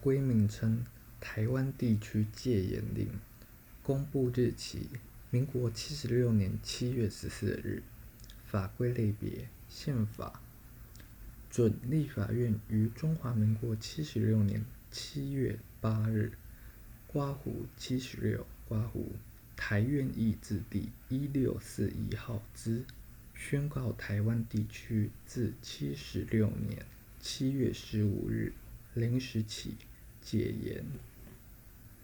规名称：台湾地区戒严令。公布日期：民国七十六年七月十四日。法规类别：宪法。准立法院于中华民国七十六年七月八日（刮胡七十六）刮胡台院议字第一六四一号之，宣告台湾地区自七十六年七月十五日临时起戒严。